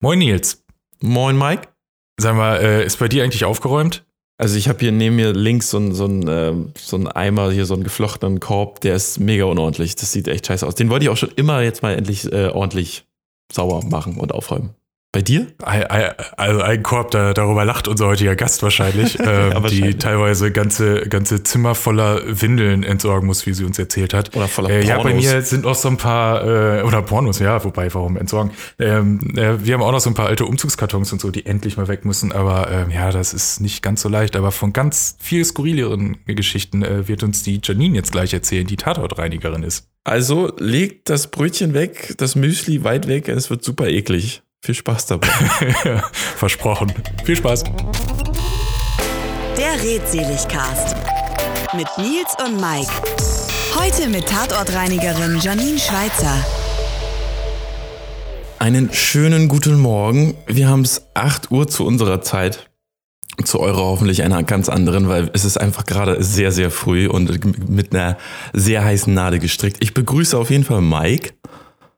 Moin Nils. Moin Mike. Sag mal, äh, ist bei dir eigentlich aufgeräumt? Also ich habe hier neben mir links so, ein, so, ein, äh, so ein Eimer, hier so einen geflochtenen Korb, der ist mega unordentlich. Das sieht echt scheiße aus. Den wollte ich auch schon immer jetzt mal endlich äh, ordentlich sauber machen und aufräumen. Bei dir? Also ein Korb, da, darüber lacht unser heutiger Gast wahrscheinlich, ähm, ja, wahrscheinlich. die teilweise ganze, ganze Zimmer voller Windeln entsorgen muss, wie sie uns erzählt hat. Oder voller Pornos. Äh, ja, bei mir sind auch so ein paar, äh, oder Pornos, ja, wobei, warum entsorgen? Ähm, äh, wir haben auch noch so ein paar alte Umzugskartons und so, die endlich mal weg müssen, aber ähm, ja, das ist nicht ganz so leicht. Aber von ganz viel skurrileren Geschichten äh, wird uns die Janine jetzt gleich erzählen, die Tatortreinigerin ist. Also legt das Brötchen weg, das Müsli weit weg, es wird super eklig. Viel Spaß dabei. Versprochen. Viel Spaß. Der Redseligcast mit Nils und Mike. Heute mit Tatortreinigerin Janine Schweizer. Einen schönen guten Morgen. Wir haben es 8 Uhr zu unserer Zeit. Zu eurer hoffentlich einer ganz anderen, weil es ist einfach gerade sehr, sehr früh und mit einer sehr heißen Nadel gestrickt. Ich begrüße auf jeden Fall Mike.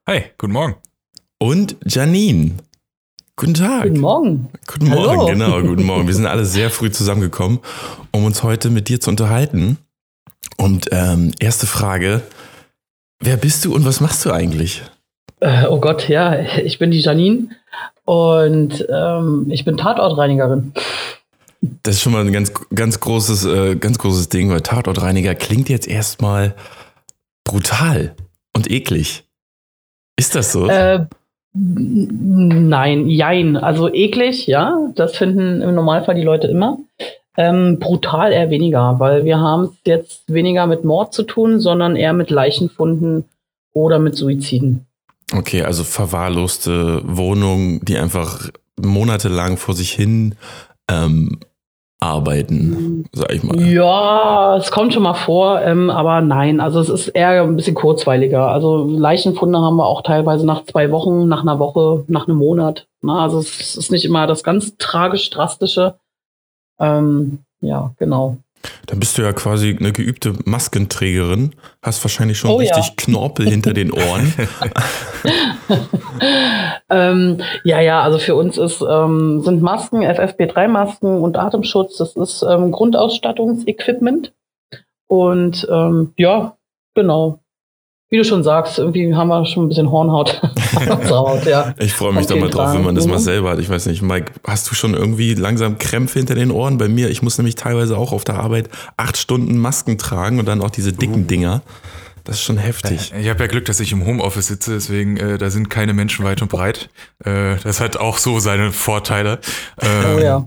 Hey, guten Morgen und Janine. Guten Tag. Guten Morgen. Guten Morgen, Hallo. genau, guten Morgen. Wir sind alle sehr früh zusammengekommen, um uns heute mit dir zu unterhalten. Und ähm, erste Frage: Wer bist du und was machst du eigentlich? Äh, oh Gott, ja, ich bin die Janine und ähm, ich bin Tatortreinigerin. Das ist schon mal ein ganz, ganz großes, äh, ganz großes Ding, weil Tatortreiniger klingt jetzt erstmal brutal und eklig. Ist das so? Äh, Nein, jein. Also eklig, ja, das finden im Normalfall die Leute immer. Ähm, brutal eher weniger, weil wir haben es jetzt weniger mit Mord zu tun, sondern eher mit Leichenfunden oder mit Suiziden. Okay, also verwahrloste Wohnungen, die einfach monatelang vor sich hin ähm, arbeiten, sag ich mal. Ja, es kommt schon mal vor, ähm, aber nein, also es ist eher ein bisschen kurzweiliger. Also Leichenfunde haben wir auch teilweise nach zwei Wochen, nach einer Woche, nach einem Monat. Na, also es ist nicht immer das ganz tragisch drastische. Ähm, ja, genau. Dann bist du ja quasi eine geübte Maskenträgerin, hast wahrscheinlich schon oh, richtig ja. Knorpel hinter den Ohren. ähm, ja, ja, also für uns ist, ähm, sind Masken, FFP3-Masken und Atemschutz, das ist ähm, Grundausstattungsequipment. Und ähm, ja, genau wie du schon sagst, irgendwie haben wir schon ein bisschen Hornhaut Haut, ja. Ich freue mich da mal drauf, wenn man das mal selber hat. Ich weiß nicht, Mike, hast du schon irgendwie langsam Krämpfe hinter den Ohren? Bei mir, ich muss nämlich teilweise auch auf der Arbeit acht Stunden Masken tragen und dann auch diese dicken uh. Dinger. Das ist schon heftig. Ich habe ja Glück, dass ich im Homeoffice sitze, deswegen äh, da sind keine Menschen weit und breit. Äh, das hat auch so seine Vorteile. Ähm, oh ja.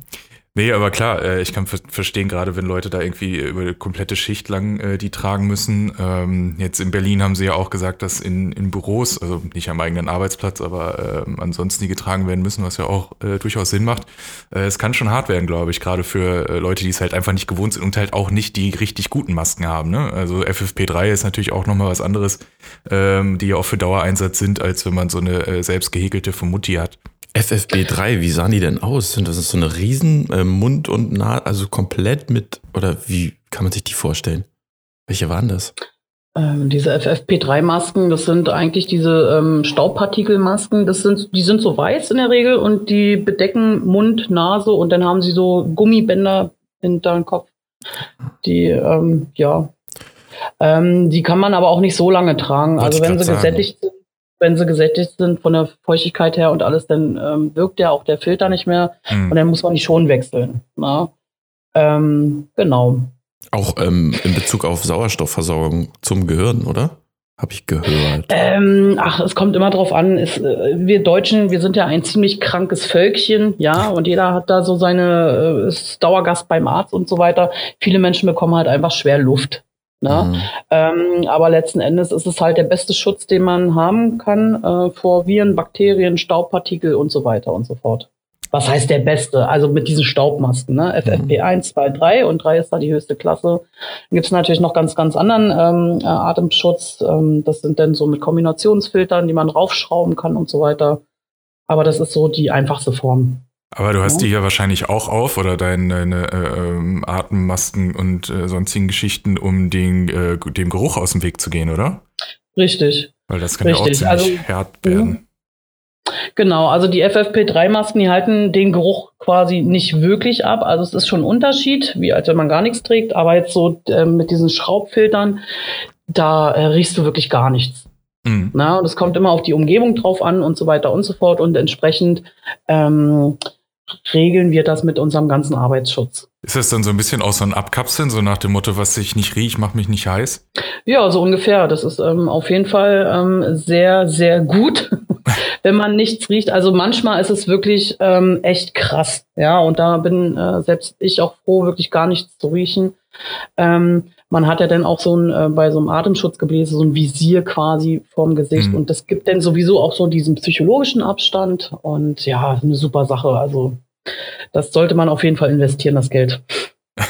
Ähm, Nee, aber klar, äh, ich kann verstehen, gerade wenn Leute da irgendwie über eine komplette Schicht lang äh, die tragen müssen. Ähm, jetzt in Berlin haben sie ja auch gesagt, dass in, in Büros, also nicht am eigenen Arbeitsplatz, aber äh, ansonsten die getragen werden müssen, was ja auch äh, durchaus Sinn macht. Es kann schon hart werden, glaube ich, gerade für Leute, die es halt einfach nicht gewohnt sind und halt auch nicht die richtig guten Masken haben. Ne? Also FFP3 ist natürlich auch nochmal was anderes, ähm, die ja auch für Dauereinsatz sind, als wenn man so eine selbst gehäkelte von Mutti hat. FFB3, wie sahen die denn aus? Sind das so eine riesen äh, Mund und Naht, also komplett mit, oder wie kann man sich die vorstellen? Welche waren das? Ähm, diese FFP3-Masken, das sind eigentlich diese ähm, Staubpartikelmasken. Das sind, die sind so weiß in der Regel und die bedecken Mund, Nase und dann haben sie so Gummibänder hinter dem Kopf. Die, ähm, ja, ähm, die kann man aber auch nicht so lange tragen. Wollte also wenn sie gesättigt sind, wenn sie gesättigt sind von der Feuchtigkeit her und alles, dann ähm, wirkt ja auch der Filter nicht mehr mhm. und dann muss man die schon wechseln. Na? Ähm, genau. Auch ähm, in Bezug auf Sauerstoffversorgung zum Gehirn, oder? Habe ich gehört. Ähm, ach, es kommt immer drauf an. Ist, äh, wir Deutschen, wir sind ja ein ziemlich krankes Völkchen, ja, und jeder hat da so seine, äh, ist Dauergast beim Arzt und so weiter. Viele Menschen bekommen halt einfach schwer Luft. Ne? Mhm. Ähm, aber letzten Endes ist es halt der beste Schutz, den man haben kann äh, vor Viren, Bakterien, Staubpartikel und so weiter und so fort. Was heißt der beste? Also mit diesen Staubmasken, ne? FFP1, 2, 3 und 3 ist da die höchste Klasse. Dann gibt es natürlich noch ganz, ganz anderen ähm, äh, Atemschutz. Ähm, das sind dann so mit Kombinationsfiltern, die man raufschrauben kann und so weiter. Aber das ist so die einfachste Form. Aber du hast die ja wahrscheinlich auch auf oder deine, deine äh, Atemmasken und äh, sonstigen Geschichten, um den, äh, dem Geruch aus dem Weg zu gehen, oder? Richtig. Weil das kann Richtig. ja auch ziemlich also, hart werden. Genau, also die FFP3-Masken, die halten den Geruch quasi nicht wirklich ab. Also es ist schon ein Unterschied, wie als wenn man gar nichts trägt. Aber jetzt so äh, mit diesen Schraubfiltern, da äh, riechst du wirklich gar nichts. Mhm. Na, und es kommt immer auf die Umgebung drauf an und so weiter und so fort. Und entsprechend ähm, regeln wir das mit unserem ganzen Arbeitsschutz. Ist das dann so ein bisschen auch so ein Abkapseln, so nach dem Motto, was ich nicht rieche, macht mich nicht heiß? Ja, so ungefähr. Das ist ähm, auf jeden Fall ähm, sehr, sehr gut, wenn man nichts riecht. Also manchmal ist es wirklich ähm, echt krass. Ja, und da bin äh, selbst ich auch froh, wirklich gar nichts zu riechen. Ähm, man hat ja dann auch so ein, äh, bei so einem Atemschutzgebläse so ein Visier quasi vorm Gesicht mhm. und das gibt dann sowieso auch so diesen psychologischen Abstand und ja, eine super Sache. Also das sollte man auf jeden Fall investieren, das Geld.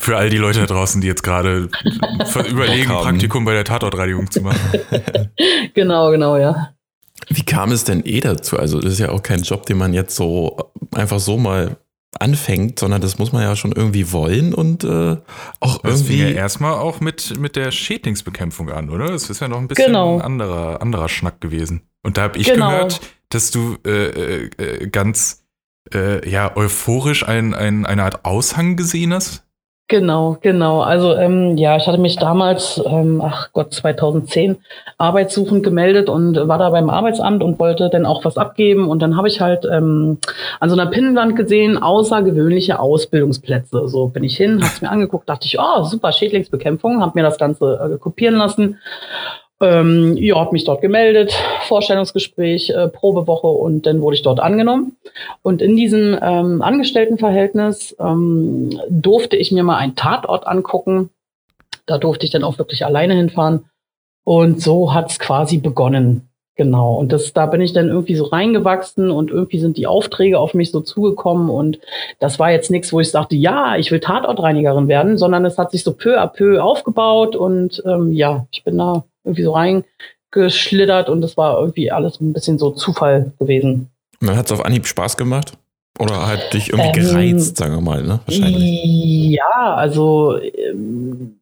Für all die Leute da draußen, die jetzt gerade überlegen, Praktikum bei der Tatortreinigung zu machen. genau, genau, ja. Wie kam es denn eh dazu? Also, das ist ja auch kein Job, den man jetzt so einfach so mal anfängt, sondern das muss man ja schon irgendwie wollen und äh, auch das irgendwie. Das ja erstmal auch mit, mit der Schädlingsbekämpfung an, oder? Das ist ja noch ein bisschen genau. ein anderer, anderer Schnack gewesen. Und da habe ich genau. gehört, dass du äh, äh, ganz äh, ja, euphorisch ein, ein, eine Art Aushang gesehen hast. Genau, genau. Also ähm, ja, ich hatte mich damals, ähm, ach Gott, 2010 arbeitssuchend gemeldet und war da beim Arbeitsamt und wollte dann auch was abgeben. Und dann habe ich halt ähm, an so einer Pinnwand gesehen, außergewöhnliche Ausbildungsplätze. So bin ich hin, habe es mir angeguckt, dachte ich, oh, super Schädlingsbekämpfung, habe mir das Ganze äh, kopieren lassen ähm, ja, habe mich dort gemeldet, Vorstellungsgespräch, äh, Probewoche und dann wurde ich dort angenommen. Und in diesem ähm, Angestelltenverhältnis ähm, durfte ich mir mal einen Tatort angucken. Da durfte ich dann auch wirklich alleine hinfahren. Und so hat's quasi begonnen. Genau. Und das, da bin ich dann irgendwie so reingewachsen und irgendwie sind die Aufträge auf mich so zugekommen. Und das war jetzt nichts, wo ich sagte, ja, ich will Tatortreinigerin werden, sondern es hat sich so peu à peu aufgebaut. Und ähm, ja, ich bin da irgendwie so reingeschlittert und das war irgendwie alles ein bisschen so Zufall gewesen. Und dann hat es auf Anhieb Spaß gemacht? Oder hat dich irgendwie ähm, gereizt, sagen wir mal, ne? Wahrscheinlich. Ja, also ähm,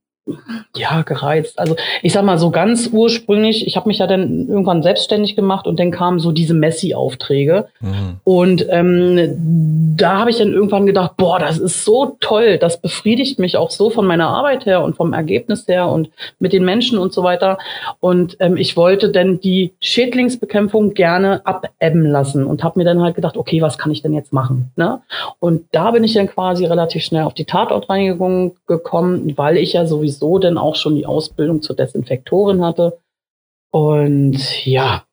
ja, gereizt. Also ich sag mal so ganz ursprünglich, ich habe mich ja dann irgendwann selbstständig gemacht und dann kamen so diese Messi-Aufträge. Mhm. Und ähm, da habe ich dann irgendwann gedacht, boah, das ist so toll, das befriedigt mich auch so von meiner Arbeit her und vom Ergebnis her und mit den Menschen und so weiter. Und ähm, ich wollte dann die Schädlingsbekämpfung gerne abebben lassen und habe mir dann halt gedacht, okay, was kann ich denn jetzt machen? Ne? Und da bin ich dann quasi relativ schnell auf die Tatortreinigung gekommen, weil ich ja sowieso sowieso dann auch schon die Ausbildung zur Desinfektorin hatte. Und ja,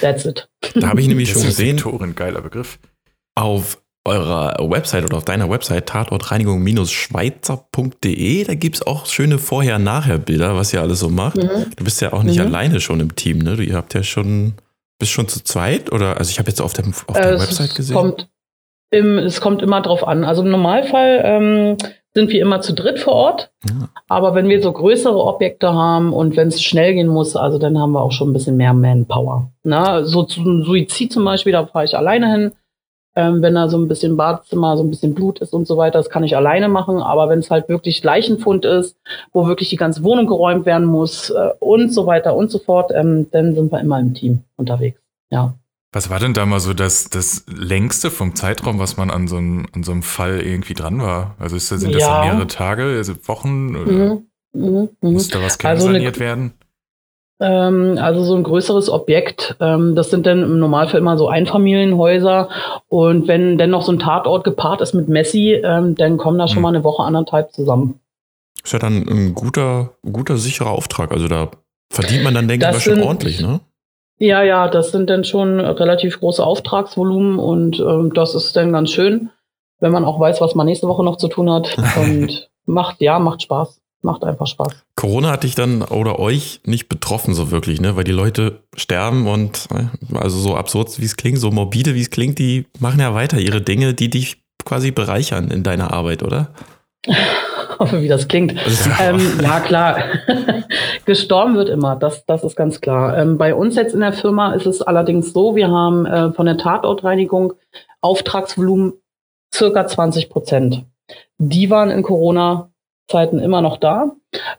that's it. Da habe ich nämlich schon gesehen. Desinfektorin, geiler Begriff. Auf eurer Website oder auf deiner Website tatortreinigung-schweizer.de, da gibt es auch schöne Vorher-Nachher-Bilder, was ihr alles so macht. Mhm. Du bist ja auch nicht mhm. alleine schon im Team, ne? Ihr habt ja schon, bist schon zu zweit oder? Also ich habe jetzt auf, dem, auf der äh, Website gesehen. Kommt im, es kommt immer drauf an. Also im Normalfall ähm, sind wir immer zu dritt vor Ort. Ja. Aber wenn wir so größere Objekte haben und wenn es schnell gehen muss, also dann haben wir auch schon ein bisschen mehr Manpower. Na, so zum Suizid zum Beispiel, da fahre ich alleine hin. Ähm, wenn da so ein bisschen Badezimmer, so ein bisschen Blut ist und so weiter, das kann ich alleine machen. Aber wenn es halt wirklich Leichenfund ist, wo wirklich die ganze Wohnung geräumt werden muss äh, und so weiter und so fort, ähm, dann sind wir immer im Team unterwegs. Ja. Was war denn da mal so das, das längste vom Zeitraum, was man an so, einem, an so einem Fall irgendwie dran war? Also ist, sind das ja. mehrere Tage, also Wochen? Oder mhm. Mhm. mhm. Muss da was kernsaniert also werden? Ähm, also so ein größeres Objekt, ähm, das sind dann im Normalfall immer so Einfamilienhäuser. Und wenn dann noch so ein Tatort gepaart ist mit Messi, ähm, dann kommen da schon mhm. mal eine Woche, anderthalb zusammen. Ist ja dann ein guter, guter, sicherer Auftrag. Also da verdient man dann, denke ich mal, schon ordentlich, ne? Ja, ja, das sind dann schon relativ große Auftragsvolumen und ähm, das ist dann ganz schön, wenn man auch weiß, was man nächste Woche noch zu tun hat. Und macht, ja, macht Spaß. Macht einfach Spaß. Corona hat dich dann oder euch nicht betroffen so wirklich, ne? Weil die Leute sterben und äh, also so absurd wie es klingt, so morbide wie es klingt, die machen ja weiter ihre Dinge, die dich quasi bereichern in deiner Arbeit, oder? wie das klingt. ähm, ja, klar. Gestorben wird immer, das, das ist ganz klar. Ähm, bei uns jetzt in der Firma ist es allerdings so, wir haben äh, von der Tatortreinigung Auftragsvolumen circa 20 Prozent. Die waren in Corona Zeiten immer noch da.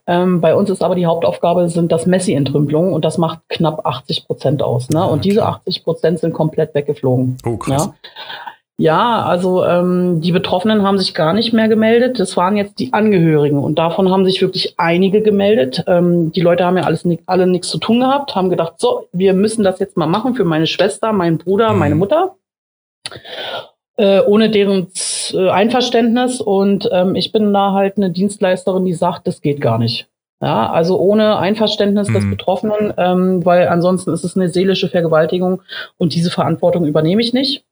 Ähm, bei uns ist aber die Hauptaufgabe sind das Messi-Entrümpelungen und das macht knapp 80 Prozent aus. Ne? Und diese 80 Prozent sind komplett weggeflogen. Oh, krass. Ja? Ja, also ähm, die Betroffenen haben sich gar nicht mehr gemeldet. Das waren jetzt die Angehörigen und davon haben sich wirklich einige gemeldet. Ähm, die Leute haben ja alles alle nichts zu tun gehabt, haben gedacht, so, wir müssen das jetzt mal machen für meine Schwester, meinen Bruder, mhm. meine Mutter, äh, ohne deren äh, Einverständnis. Und ähm, ich bin da halt eine Dienstleisterin, die sagt, das geht gar nicht. Ja, also ohne Einverständnis mhm. des Betroffenen, ähm, weil ansonsten ist es eine seelische Vergewaltigung und diese Verantwortung übernehme ich nicht.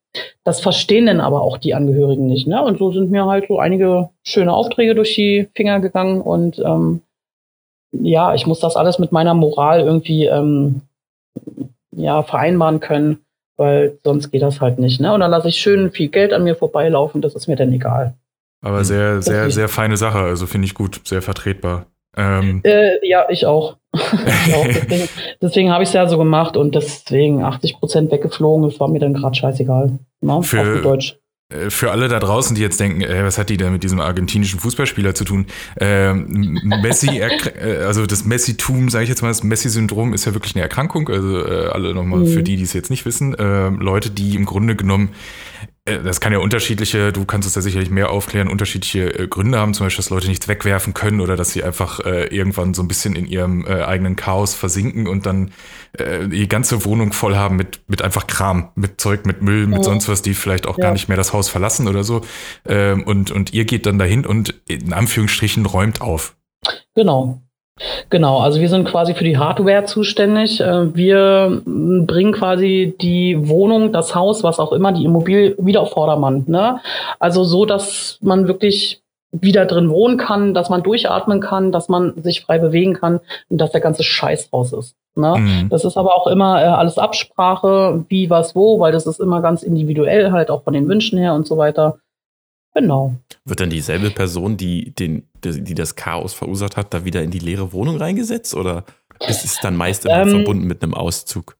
Das verstehen dann aber auch die Angehörigen nicht. Ne? Und so sind mir halt so einige schöne Aufträge durch die Finger gegangen. Und ähm, ja, ich muss das alles mit meiner Moral irgendwie ähm, ja, vereinbaren können, weil sonst geht das halt nicht. Ne? Und dann lasse ich schön viel Geld an mir vorbeilaufen, das ist mir dann egal. Aber sehr, sehr, sehr feine Sache. Also finde ich gut, sehr vertretbar. Ähm. Äh, ja, ich auch. ich auch. Deswegen, deswegen habe ich es ja so gemacht und deswegen 80 Prozent weggeflogen. Das war mir dann gerade scheißegal. Ne? Für, Deutsch. Äh, für alle da draußen, die jetzt denken, äh, was hat die denn mit diesem argentinischen Fußballspieler zu tun? Ähm, Messi, äh, also das Messi-Tum, sage ich jetzt mal, das Messi-Syndrom ist ja wirklich eine Erkrankung. Also äh, alle nochmal mhm. für die, die es jetzt nicht wissen, äh, Leute, die im Grunde genommen das kann ja unterschiedliche, du kannst es ja sicherlich mehr aufklären, unterschiedliche äh, Gründe haben, zum Beispiel, dass Leute nichts wegwerfen können oder dass sie einfach äh, irgendwann so ein bisschen in ihrem äh, eigenen Chaos versinken und dann äh, die ganze Wohnung voll haben mit, mit einfach Kram, mit Zeug, mit Müll, mit oh. sonst was, die vielleicht auch ja. gar nicht mehr das Haus verlassen oder so. Ähm, und, und ihr geht dann dahin und in Anführungsstrichen räumt auf. Genau. Genau, also wir sind quasi für die Hardware zuständig. Äh, wir bringen quasi die Wohnung, das Haus, was auch immer, die Immobilie wieder auf Vordermann. Ne? Also so, dass man wirklich wieder drin wohnen kann, dass man durchatmen kann, dass man sich frei bewegen kann und dass der ganze Scheiß raus ist. Ne? Mhm. Das ist aber auch immer äh, alles Absprache, wie, was, wo, weil das ist immer ganz individuell, halt auch von den Wünschen her und so weiter. Genau. Wird dann dieselbe Person, die, den, die das Chaos verursacht hat, da wieder in die leere Wohnung reingesetzt? Oder ist es dann meist immer ähm, verbunden mit einem Auszug?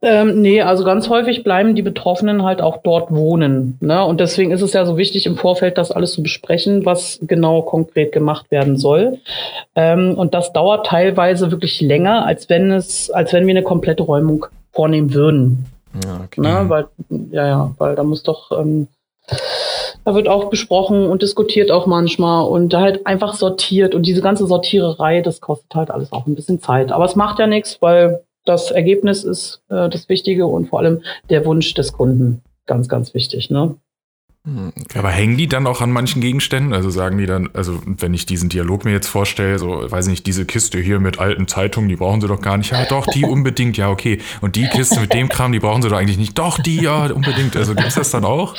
Ähm, nee, also ganz häufig bleiben die Betroffenen halt auch dort wohnen. Ne? Und deswegen ist es ja so wichtig, im Vorfeld das alles zu besprechen, was genau konkret gemacht werden soll. Ähm, und das dauert teilweise wirklich länger, als wenn es, als wenn wir eine komplette Räumung vornehmen würden. Ja, okay. Ne? Weil, ja, ja, weil da muss doch ähm, da wird auch besprochen und diskutiert auch manchmal und halt einfach sortiert. Und diese ganze Sortiererei, das kostet halt alles auch ein bisschen Zeit. Aber es macht ja nichts, weil das Ergebnis ist äh, das Wichtige und vor allem der Wunsch des Kunden. Ganz, ganz wichtig, ne? Hm, okay. Aber hängen die dann auch an manchen Gegenständen? Also sagen die dann, also wenn ich diesen Dialog mir jetzt vorstelle, so, weiß ich nicht, diese Kiste hier mit alten Zeitungen, die brauchen sie doch gar nicht. Ja, doch, die unbedingt, ja, okay. Und die Kiste mit dem Kram, die brauchen sie doch eigentlich nicht. Doch, die, ja, unbedingt. Also gibt es das dann auch?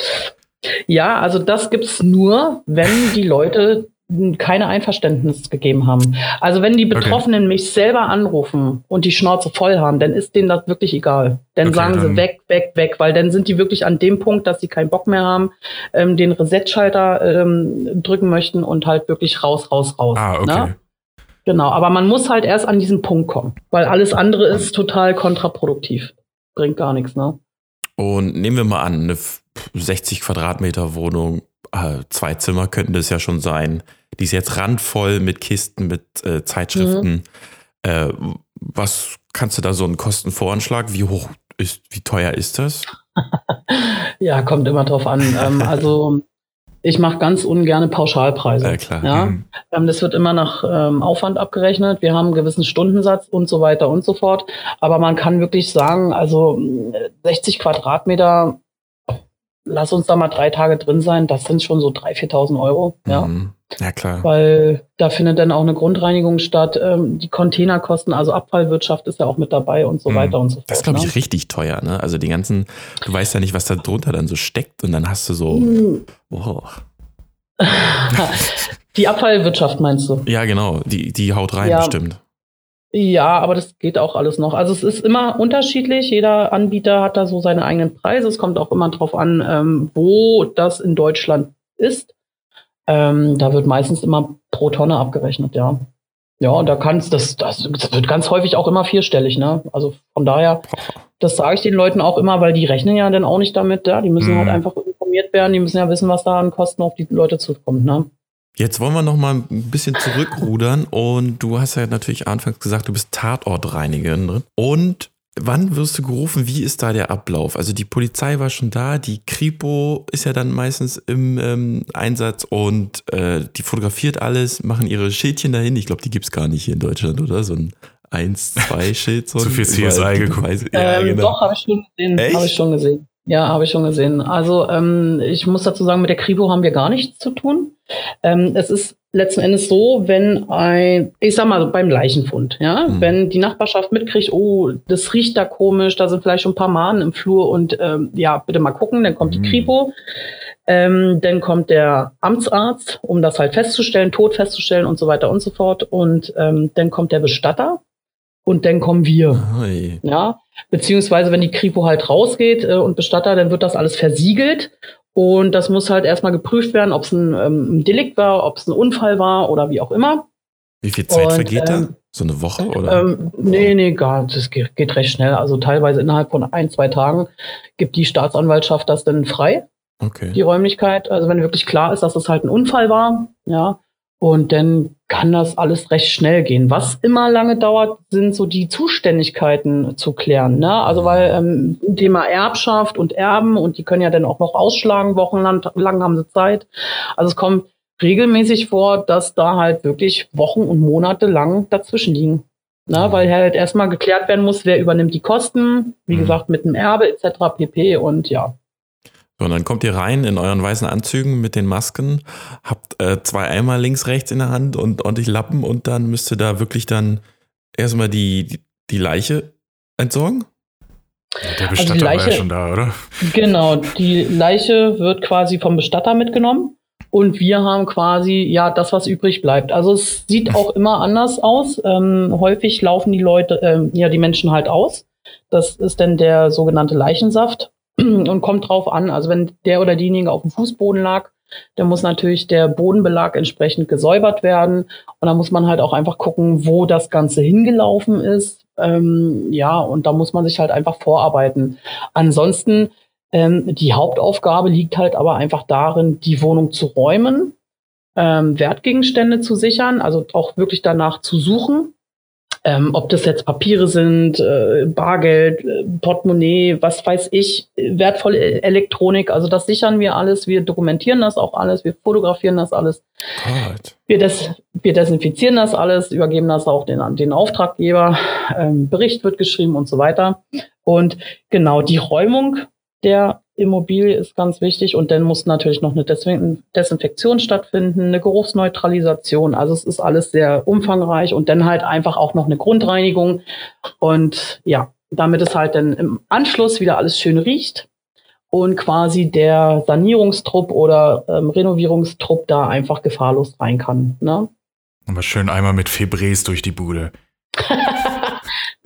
Ja, also das gibt's nur, wenn die Leute keine Einverständnis gegeben haben. Also wenn die Betroffenen okay. mich selber anrufen und die Schnauze voll haben, dann ist denen das wirklich egal. Dann okay, sagen sie weg, weg, weg, weil dann sind die wirklich an dem Punkt, dass sie keinen Bock mehr haben, ähm, den Reset-Schalter ähm, drücken möchten und halt wirklich raus, raus, raus. Ah, okay. Ne? Genau, aber man muss halt erst an diesen Punkt kommen, weil alles andere ist total kontraproduktiv. Bringt gar nichts, ne? Und nehmen wir mal an, eine 60 Quadratmeter Wohnung, äh, zwei Zimmer könnten das ja schon sein. Die ist jetzt randvoll mit Kisten, mit äh, Zeitschriften. Mhm. Äh, was kannst du da so einen Kostenvoranschlag? Wie hoch ist, wie teuer ist das? ja, kommt immer drauf an. ähm, also ich mache ganz ungerne Pauschalpreise. Ja, klar. Ja? Mhm. Ähm, das wird immer nach ähm, Aufwand abgerechnet. Wir haben einen gewissen Stundensatz und so weiter und so fort. Aber man kann wirklich sagen, also 60 Quadratmeter lass uns da mal drei Tage drin sein, das sind schon so 3.000, 4.000 Euro. Ja. Mhm. ja, klar. Weil da findet dann auch eine Grundreinigung statt. Ähm, die Containerkosten, also Abfallwirtschaft ist ja auch mit dabei und so mhm. weiter und so fort. Das ist, glaube ich, ne? richtig teuer. Ne? Also die ganzen, du weißt ja nicht, was da drunter dann so steckt und dann hast du so, mhm. oh. die Abfallwirtschaft meinst du? Ja, genau. Die, die haut rein, ja. bestimmt. Ja, aber das geht auch alles noch. Also es ist immer unterschiedlich. Jeder Anbieter hat da so seine eigenen Preise. Es kommt auch immer drauf an, ähm, wo das in Deutschland ist. Ähm, da wird meistens immer pro Tonne abgerechnet, ja. Ja, und da kannst das, das, das wird ganz häufig auch immer vierstellig, ne? Also von daher, das sage ich den Leuten auch immer, weil die rechnen ja dann auch nicht damit, ja. Die müssen mhm. halt einfach informiert werden, die müssen ja wissen, was da an Kosten auf die Leute zukommt, ne? Jetzt wollen wir noch mal ein bisschen zurückrudern und du hast ja natürlich anfangs gesagt, du bist Tatortreinigerin und Wann wirst du gerufen? Wie ist da der Ablauf? Also die Polizei war schon da, die Kripo ist ja dann meistens im ähm, Einsatz und äh, die fotografiert alles, machen ihre Schildchen dahin. Ich glaube, die gibt es gar nicht hier in Deutschland, oder? So ein 1, 2 Schild. So Zu viel CSI geguckt. Ja, ähm, genau. Doch, habe ich schon gesehen. Habe ich schon gesehen. Ja, habe ich schon gesehen. Also ähm, ich muss dazu sagen, mit der Kripo haben wir gar nichts zu tun. Ähm, es ist letzten Endes so, wenn ein, ich sag mal beim Leichenfund, ja, mhm. wenn die Nachbarschaft mitkriegt, oh, das riecht da komisch, da sind vielleicht schon ein paar Mahnen im Flur und ähm, ja, bitte mal gucken, dann kommt mhm. die Kripo. Ähm, dann kommt der Amtsarzt, um das halt festzustellen, Tod festzustellen und so weiter und so fort. Und ähm, dann kommt der Bestatter und dann kommen wir. Oi. Ja, beziehungsweise wenn die Kripo halt rausgeht äh, und Bestatter, dann wird das alles versiegelt und das muss halt erstmal geprüft werden, ob es ein, ähm, ein Delikt war, ob es ein Unfall war oder wie auch immer. Wie viel Zeit und, vergeht ähm, da? So eine Woche oder? Ähm, nee, nee, gar Das geht, geht recht schnell. Also teilweise innerhalb von ein, zwei Tagen gibt die Staatsanwaltschaft das dann frei. Okay. Die Räumlichkeit. Also wenn wirklich klar ist, dass es das halt ein Unfall war, ja, und dann kann das alles recht schnell gehen. Was immer lange dauert, sind so die Zuständigkeiten zu klären. Ne? Also weil ähm, Thema Erbschaft und Erben und die können ja dann auch noch ausschlagen, wochenlang lang haben sie Zeit. Also es kommt regelmäßig vor, dass da halt wirklich Wochen und Monate lang dazwischen liegen. Ne? Weil halt erstmal geklärt werden muss, wer übernimmt die Kosten, wie mhm. gesagt, mit dem Erbe etc. pp. Und ja. So, und dann kommt ihr rein in euren weißen Anzügen mit den Masken, habt äh, zwei Eimer links, rechts in der Hand und ordentlich Lappen und dann müsst ihr da wirklich dann erstmal die, die, die Leiche entsorgen? Der Bestatter also Leiche, war ja schon da, oder? Genau, die Leiche wird quasi vom Bestatter mitgenommen und wir haben quasi ja das, was übrig bleibt. Also es sieht auch immer anders aus. Ähm, häufig laufen die Leute, ähm, ja die Menschen halt aus. Das ist dann der sogenannte Leichensaft und kommt drauf an. Also wenn der oder diejenige auf dem Fußboden lag, dann muss natürlich der Bodenbelag entsprechend gesäubert werden. Und da muss man halt auch einfach gucken, wo das Ganze hingelaufen ist. Ähm, ja, und da muss man sich halt einfach vorarbeiten. Ansonsten, ähm, die Hauptaufgabe liegt halt aber einfach darin, die Wohnung zu räumen, ähm, Wertgegenstände zu sichern, also auch wirklich danach zu suchen ähm, ob das jetzt Papiere sind, äh, Bargeld, äh, Portemonnaie, was weiß ich, wertvolle Elektronik. Also das sichern wir alles. Wir dokumentieren das auch alles. Wir fotografieren das alles. Wir, des, wir desinfizieren das alles, übergeben das auch den, den Auftraggeber. Ähm, Bericht wird geschrieben und so weiter. Und genau die Räumung der Immobilie ist ganz wichtig und dann muss natürlich noch eine Desinfektion stattfinden, eine Geruchsneutralisation. Also es ist alles sehr umfangreich und dann halt einfach auch noch eine Grundreinigung und ja, damit es halt dann im Anschluss wieder alles schön riecht und quasi der Sanierungstrupp oder ähm, Renovierungstrupp da einfach gefahrlos rein kann. Ne? Aber schön einmal mit Febres durch die Bude.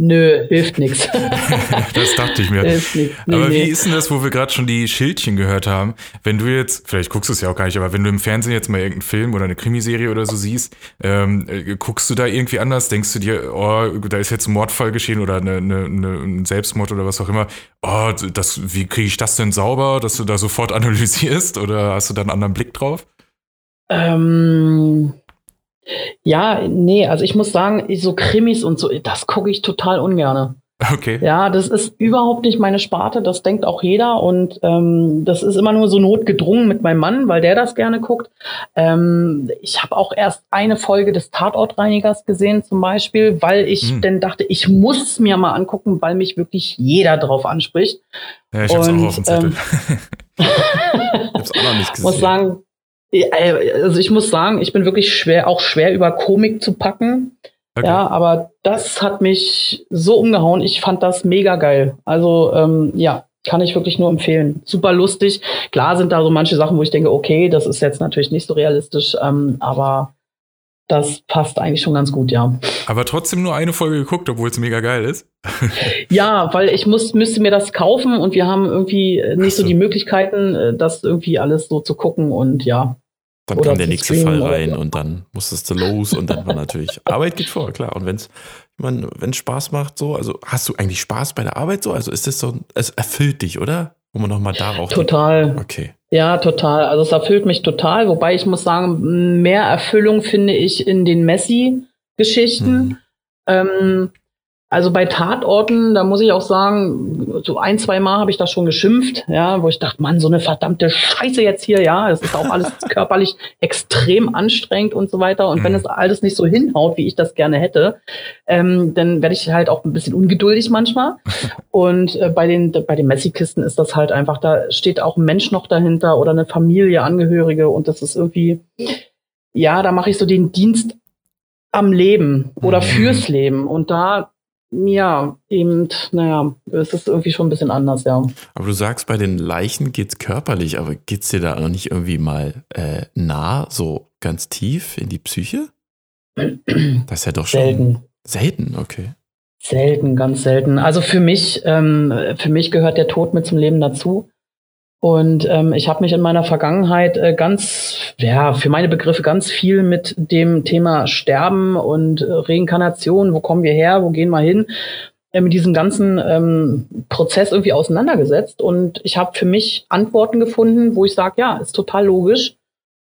Nö, hilft nichts. das dachte ich mir. Nee, aber wie nee. ist denn das, wo wir gerade schon die Schildchen gehört haben? Wenn du jetzt, vielleicht guckst du es ja auch gar nicht, aber wenn du im Fernsehen jetzt mal irgendeinen Film oder eine Krimiserie oder so siehst, ähm, äh, guckst du da irgendwie anders? Denkst du dir, oh, da ist jetzt ein Mordfall geschehen oder eine, eine, eine, ein Selbstmord oder was auch immer? Oh, das, wie kriege ich das denn sauber, dass du da sofort analysierst oder hast du da einen anderen Blick drauf? Ähm, ja, nee, also ich muss sagen, so Krimis und so, das gucke ich total ungerne. Okay. Ja, das ist überhaupt nicht meine Sparte, das denkt auch jeder und ähm, das ist immer nur so notgedrungen mit meinem Mann, weil der das gerne guckt. Ähm, ich habe auch erst eine Folge des Tatortreinigers gesehen zum Beispiel, weil ich hm. dann dachte, ich muss es mir mal angucken, weil mich wirklich jeder drauf anspricht. Ja, ich habe es auch auf dem Zettel. Ähm, ich hab's auch noch nicht gesehen. Muss sagen, also ich muss sagen, ich bin wirklich schwer, auch schwer über Komik zu packen. Okay. Ja, aber das hat mich so umgehauen. Ich fand das mega geil. Also ähm, ja, kann ich wirklich nur empfehlen. Super lustig. Klar sind da so manche Sachen, wo ich denke, okay, das ist jetzt natürlich nicht so realistisch, ähm, aber das passt eigentlich schon ganz gut, ja. Aber trotzdem nur eine Folge geguckt, obwohl es mega geil ist. ja, weil ich muss, müsste mir das kaufen und wir haben irgendwie nicht so. so die Möglichkeiten, äh, das irgendwie alles so zu gucken und ja. Dann kam der nächste Fall rein und dann musstest du los und dann war natürlich, Arbeit geht vor, klar. Und wenn es wenn Spaß macht, so, also hast du eigentlich Spaß bei der Arbeit so? Also ist das so, es erfüllt dich, oder? Wo man nochmal darauf. Total. Okay. Ja, total. Also es erfüllt mich total, wobei ich muss sagen, mehr Erfüllung finde ich in den Messi-Geschichten. Mhm. Ähm, also bei Tatorten, da muss ich auch sagen, so ein, zwei Mal habe ich das schon geschimpft, ja, wo ich dachte, Mann, so eine verdammte Scheiße jetzt hier, ja, das ist auch alles körperlich extrem anstrengend und so weiter. Und wenn mhm. es alles nicht so hinhaut, wie ich das gerne hätte, ähm, dann werde ich halt auch ein bisschen ungeduldig manchmal. Und äh, bei den bei den Messi-Kisten ist das halt einfach, da steht auch ein Mensch noch dahinter oder eine Familie, Angehörige und das ist irgendwie, ja, da mache ich so den Dienst am Leben oder mhm. fürs Leben. Und da ja, eben, naja, es ist irgendwie schon ein bisschen anders, ja. Aber du sagst, bei den Leichen geht's körperlich, aber geht's dir da noch nicht irgendwie mal äh, nah, so ganz tief in die Psyche? Das ist ja doch schon selten. Selten, okay. Selten, ganz selten. Also für mich, ähm, für mich gehört der Tod mit zum Leben dazu. Und ähm, ich habe mich in meiner Vergangenheit äh, ganz, ja, für meine Begriffe ganz viel mit dem Thema Sterben und äh, Reinkarnation, wo kommen wir her, wo gehen wir hin, äh, mit diesem ganzen ähm, Prozess irgendwie auseinandergesetzt. Und ich habe für mich Antworten gefunden, wo ich sage, ja, ist total logisch.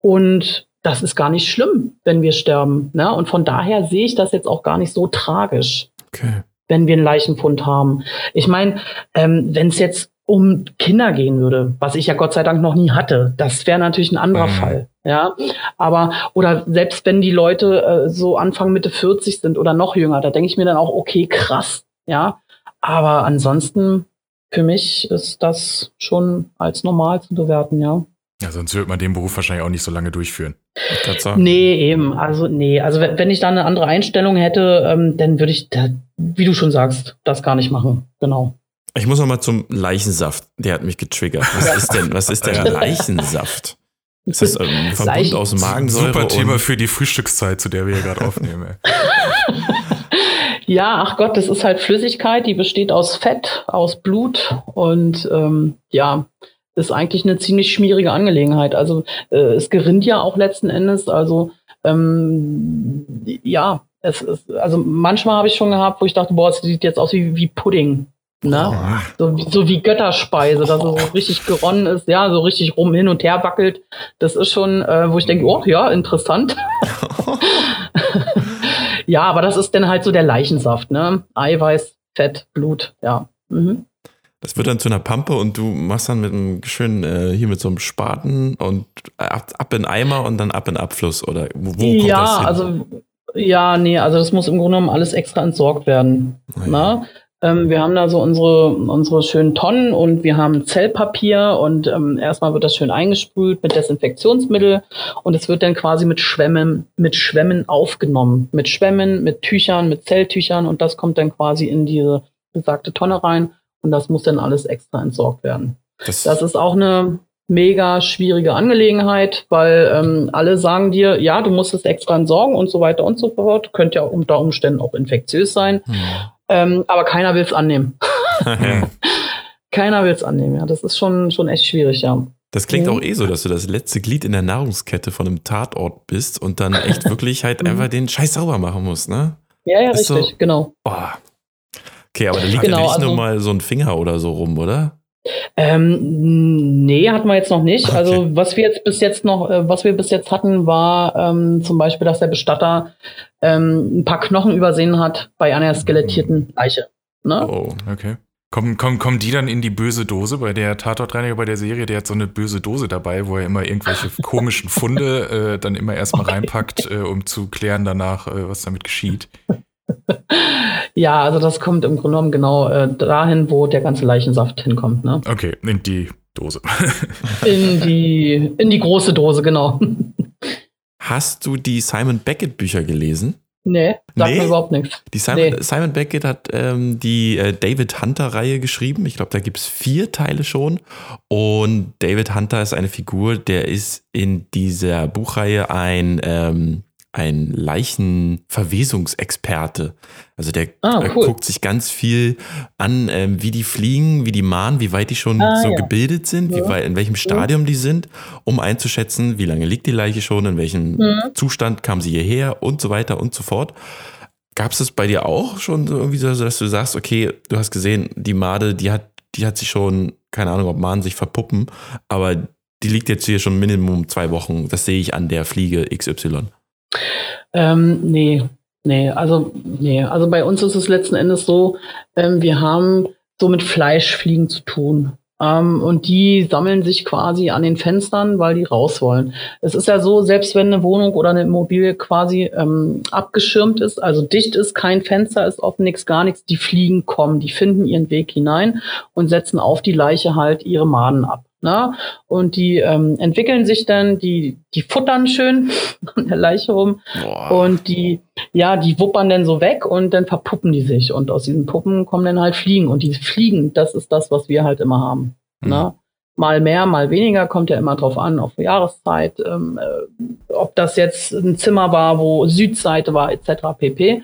Und das ist gar nicht schlimm, wenn wir sterben. Ne? Und von daher sehe ich das jetzt auch gar nicht so tragisch. Okay wenn wir einen Leichenfund haben. Ich meine, ähm, wenn es jetzt um Kinder gehen würde, was ich ja Gott sei Dank noch nie hatte. Das wäre natürlich ein anderer mhm. Fall. Ja, aber oder selbst wenn die Leute äh, so Anfang Mitte 40 sind oder noch jünger, da denke ich mir dann auch, okay, krass. Ja, aber ansonsten für mich ist das schon als normal zu bewerten, ja. Ja, sonst würde man den Beruf wahrscheinlich auch nicht so lange durchführen. Nee, eben. Also, nee. Also, wenn ich da eine andere Einstellung hätte, ähm, dann würde ich, da, wie du schon sagst, das gar nicht machen. Genau. Ich muss noch mal zum Leichensaft. Der hat mich getriggert. Was ist denn, was ist denn Leichensaft? Ist das ein Verbund Leichen aus Magensäure? Super Thema für die Frühstückszeit, zu der wir hier gerade aufnehmen. ja, ach Gott, das ist halt Flüssigkeit, die besteht aus Fett, aus Blut und ähm, ja, ist eigentlich eine ziemlich schmierige Angelegenheit. Also äh, es gerinnt ja auch letzten Endes. Also ähm, ja, es ist, also manchmal habe ich schon gehabt, wo ich dachte, boah, es sieht jetzt aus wie, wie Pudding. Ne? Oh. So, so wie Götterspeise, dass es so richtig geronnen ist, ja, so richtig rum hin und her wackelt. Das ist schon, äh, wo ich denke, oh ja, interessant. ja, aber das ist dann halt so der Leichensaft, ne? Eiweiß, Fett, Blut, ja. Mhm. Das wird dann zu einer Pampe und du machst dann mit einem schönen, äh, hier mit so einem Spaten und ab, ab in Eimer und dann ab in Abfluss oder wo, wo kommt ja, das hin? also ja, nee, also das muss im Grunde genommen alles extra entsorgt werden. Oh ja. Ähm, wir haben da so unsere, unsere schönen Tonnen und wir haben Zellpapier und ähm, erstmal wird das schön eingesprüht mit Desinfektionsmittel und es wird dann quasi mit Schwämmen, mit Schwämmen aufgenommen. Mit Schwämmen, mit Tüchern, mit Zelltüchern und das kommt dann quasi in diese besagte Tonne rein und das muss dann alles extra entsorgt werden. Das, das ist auch eine mega schwierige Angelegenheit, weil ähm, alle sagen dir, ja, du musst es extra entsorgen und so weiter und so fort. Könnte ja unter Umständen auch infektiös sein. Hm. Ähm, aber keiner will es annehmen. keiner will es annehmen, ja. Das ist schon, schon echt schwierig, ja. Das klingt mhm. auch eh so, dass du das letzte Glied in der Nahrungskette von einem Tatort bist und dann echt wirklich halt mhm. einfach den Scheiß sauber machen musst, ne? Ja, ja, ist richtig, so, genau. Oh. Okay, aber da liegt genau, ja nicht also, nur mal so ein Finger oder so rum, oder? Ähm, nee, hatten wir jetzt noch nicht. Okay. Also was wir jetzt bis jetzt noch, äh, was wir bis jetzt hatten, war ähm, zum Beispiel, dass der Bestatter ähm, ein paar Knochen übersehen hat bei einer skelettierten Leiche. Ne? Oh, okay. Kommen, kommen, kommen die dann in die böse Dose? Bei der Tatortreiniger bei der Serie, der hat so eine böse Dose dabei, wo er immer irgendwelche komischen Funde äh, dann immer erstmal reinpackt, äh, um zu klären danach, äh, was damit geschieht. ja, also das kommt im Grunde genommen genau äh, dahin, wo der ganze Leichensaft hinkommt. Ne? Okay, in die Dose. in, die, in die große Dose, genau. Hast du die Simon Beckett Bücher gelesen? Nee, sagt nee. mir überhaupt nichts. Die Simon, nee. Simon Beckett hat ähm, die äh, David Hunter-Reihe geschrieben. Ich glaube, da gibt es vier Teile schon. Und David Hunter ist eine Figur, der ist in dieser Buchreihe ein ähm, ein Leichenverwesungsexperte. Also der ah, cool. guckt sich ganz viel an, ähm, wie die fliegen, wie die mahnen, wie weit die schon ah, so ja. gebildet sind, ja. wie weit, in welchem Stadium ja. die sind, um einzuschätzen, wie lange liegt die Leiche schon, in welchem Zustand kam sie hierher und so weiter und so fort. Gab es das bei dir auch schon so irgendwie so, dass du sagst, okay, du hast gesehen, die Made, die hat, die hat sich schon keine Ahnung, ob Mahnen sich verpuppen, aber die liegt jetzt hier schon Minimum zwei Wochen. Das sehe ich an der Fliege XY. Ähm, nee, nee, also, nee. Also bei uns ist es letzten Endes so, ähm, wir haben so mit Fleischfliegen zu tun. Ähm, und die sammeln sich quasi an den Fenstern, weil die raus wollen. Es ist ja so, selbst wenn eine Wohnung oder eine Immobilie quasi ähm, abgeschirmt ist, also dicht ist, kein Fenster ist offen, nichts, gar nichts, die Fliegen kommen, die finden ihren Weg hinein und setzen auf die Leiche halt ihre Maden ab. Ne? Und die ähm, entwickeln sich dann, die, die futtern schön an der Leiche rum Boah. und die, ja, die wuppern dann so weg und dann verpuppen die sich. Und aus diesen Puppen kommen dann halt Fliegen. Und die Fliegen, das ist das, was wir halt immer haben. Mhm. Ne? Mal mehr, mal weniger, kommt ja immer drauf an, auf Jahreszeit, ähm, äh, ob das jetzt ein Zimmer war, wo Südseite war, etc. pp.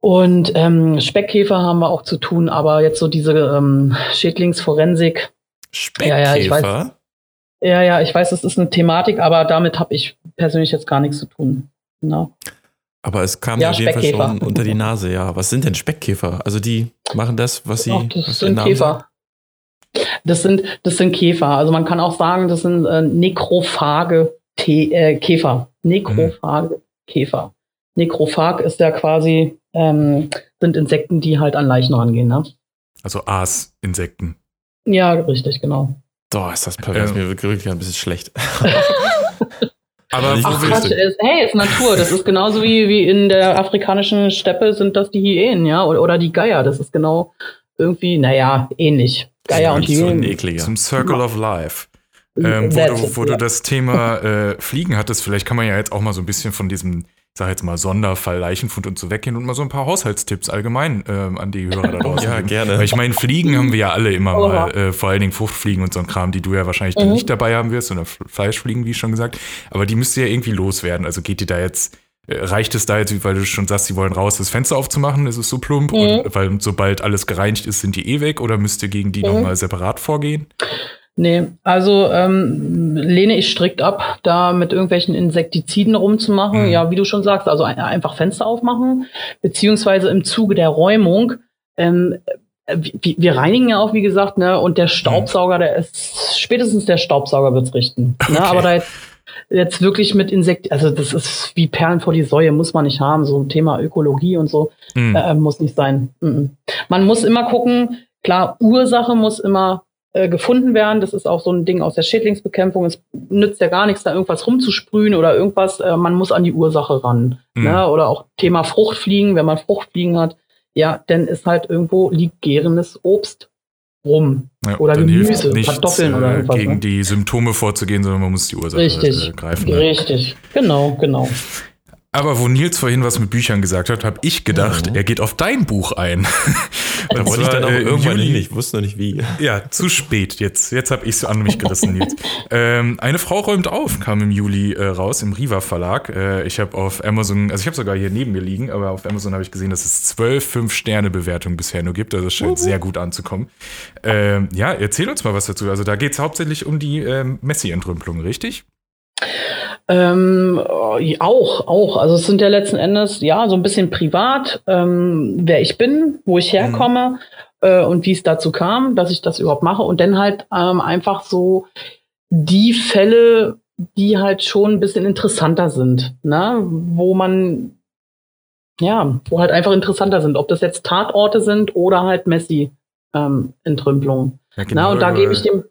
Und ähm, Speckkäfer haben wir auch zu tun, aber jetzt so diese ähm, Schädlingsforensik, Speckkäfer? Ja, ja, ich weiß, ja, ja, ich weiß, es ist eine Thematik, aber damit habe ich persönlich jetzt gar nichts zu tun. No. Aber es kam ja, auf jeden Fall schon unter die Nase, ja. Was sind denn Speckkäfer? Also die machen das, was sie. Ach, das was sind Käfer. Das sind, das sind Käfer. Also man kann auch sagen, das sind äh, nekrophage T äh, Käfer. Nekrophage mhm. Käfer. Nekrophag ist ja quasi, ähm, sind Insekten, die halt an Leichen rangehen, ne? Also Aas-Insekten. Ja, richtig, genau. Doch, ist das pervers. Ähm. Mir wirklich ein bisschen schlecht. Aber Ach, Quatsch, ist, hey, ist Natur. Das ist genauso wie, wie in der afrikanischen Steppe sind das die Hyänen, ja, oder, oder die Geier. Das ist genau irgendwie, naja, ähnlich. Geier und Hyänen. So Zum Circle of Life. Ähm, wo, du, wo du das Thema äh, Fliegen hattest, vielleicht kann man ja jetzt auch mal so ein bisschen von diesem sag jetzt mal, Sonderfall Leichenfund und so weggehen und mal so ein paar Haushaltstipps allgemein ähm, an die Hörer da draußen. ja, gerne. Weil ich meine, Fliegen haben wir ja alle immer oh. mal, äh, vor allen Dingen Fruchtfliegen und so ein Kram, die du ja wahrscheinlich mhm. dann nicht dabei haben wirst, oder Fleischfliegen, wie schon gesagt. Aber die müsste ja irgendwie loswerden. Also geht die da jetzt, äh, reicht es da jetzt, weil du schon sagst, sie wollen raus, das Fenster aufzumachen, ist es so plump? Mhm. Und, weil sobald alles gereinigt ist, sind die eh weg oder müsst ihr gegen die mhm. nochmal separat vorgehen? Nee, also ähm, lehne ich strikt ab, da mit irgendwelchen Insektiziden rumzumachen. Mhm. Ja, wie du schon sagst, also ein, einfach Fenster aufmachen, beziehungsweise im Zuge der Räumung. Ähm, wir, wir reinigen ja auch, wie gesagt, ne, und der Staubsauger, der ist, spätestens der Staubsauger wird's richten. Ne? Okay. Ne, aber da jetzt, jetzt wirklich mit Insekten, also das ist wie Perlen vor die Säue, muss man nicht haben. So ein Thema Ökologie und so mhm. äh, muss nicht sein. Mhm. Man muss immer gucken, klar, Ursache muss immer äh, gefunden werden. Das ist auch so ein Ding aus der Schädlingsbekämpfung. Es nützt ja gar nichts, da irgendwas rumzusprühen oder irgendwas. Äh, man muss an die Ursache ran. Mhm. Ne? Oder auch Thema Fruchtfliegen, wenn man Fruchtfliegen hat. Ja, dann ist halt irgendwo liegt gärendes Obst rum. Ja, oder Gemüse, nichts, Kartoffeln oder äh, irgendwas. Gegen ne? die Symptome vorzugehen, sondern man muss die Ursache Richtig. Greifen. Ne? Richtig, genau, genau. Aber wo Nils vorhin was mit Büchern gesagt hat, habe ich gedacht, ja. er geht auf dein Buch ein. da wollte ich dann auch äh, irgendwann hin, ich wusste noch nicht wie. Ja, zu spät jetzt. Jetzt habe ich es an mich gerissen, Nils. ähm, eine Frau räumt auf, kam im Juli äh, raus, im Riva Verlag. Äh, ich habe auf Amazon, also ich habe sogar hier neben mir liegen, aber auf Amazon habe ich gesehen, dass es zwölf Fünf-Sterne-Bewertungen bisher nur gibt. Also es scheint mhm. sehr gut anzukommen. Ähm, ja, erzähl uns mal was dazu. Also da geht es hauptsächlich um die ähm, Messi-Entrümpelung, richtig? Ähm, auch, auch. Also es sind ja letzten Endes, ja, so ein bisschen privat, ähm, wer ich bin, wo ich herkomme mhm. äh, und wie es dazu kam, dass ich das überhaupt mache. Und dann halt ähm, einfach so die Fälle, die halt schon ein bisschen interessanter sind, ne? wo man, ja, wo halt einfach interessanter sind, ob das jetzt Tatorte sind oder halt Messi-Entrümpelungen. Ähm, ja, genau, und da gebe ich dem.